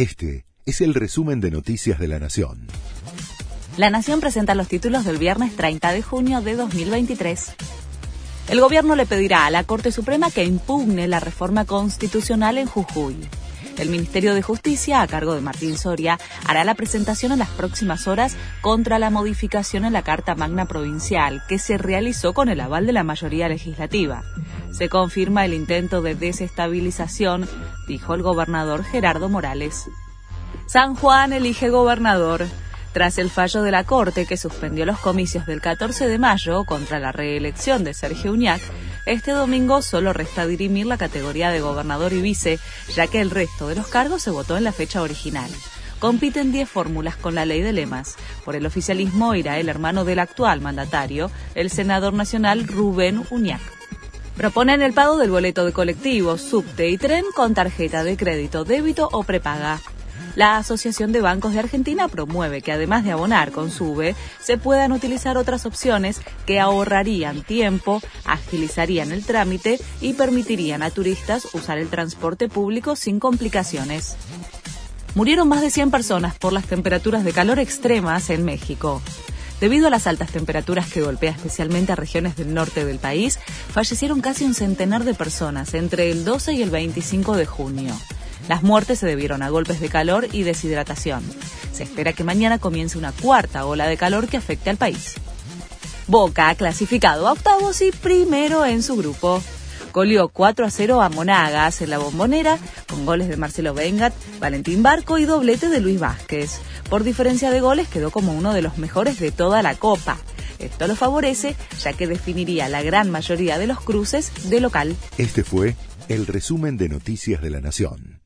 Este es el resumen de Noticias de la Nación. La Nación presenta los títulos del viernes 30 de junio de 2023. El gobierno le pedirá a la Corte Suprema que impugne la reforma constitucional en Jujuy. El Ministerio de Justicia, a cargo de Martín Soria, hará la presentación en las próximas horas contra la modificación en la Carta Magna Provincial, que se realizó con el aval de la mayoría legislativa. Se confirma el intento de desestabilización, dijo el gobernador Gerardo Morales. San Juan elige gobernador. Tras el fallo de la Corte que suspendió los comicios del 14 de mayo contra la reelección de Sergio Uñac, este domingo solo resta dirimir la categoría de gobernador y vice, ya que el resto de los cargos se votó en la fecha original. Compiten 10 fórmulas con la ley de lemas. Por el oficialismo irá el hermano del actual mandatario, el senador nacional Rubén Uñac. Proponen el pago del boleto de colectivo, subte y tren con tarjeta de crédito, débito o prepaga. La Asociación de Bancos de Argentina promueve que además de abonar con SUBE, se puedan utilizar otras opciones que ahorrarían tiempo, agilizarían el trámite y permitirían a turistas usar el transporte público sin complicaciones. Murieron más de 100 personas por las temperaturas de calor extremas en México. Debido a las altas temperaturas que golpea especialmente a regiones del norte del país, fallecieron casi un centenar de personas entre el 12 y el 25 de junio. Las muertes se debieron a golpes de calor y deshidratación. Se espera que mañana comience una cuarta ola de calor que afecte al país. Boca ha clasificado a octavos y primero en su grupo. Colió 4 a 0 a Monagas en la bombonera, con goles de Marcelo Bengat, Valentín Barco y doblete de Luis Vázquez. Por diferencia de goles quedó como uno de los mejores de toda la Copa. Esto lo favorece, ya que definiría la gran mayoría de los cruces de local. Este fue el resumen de Noticias de la Nación.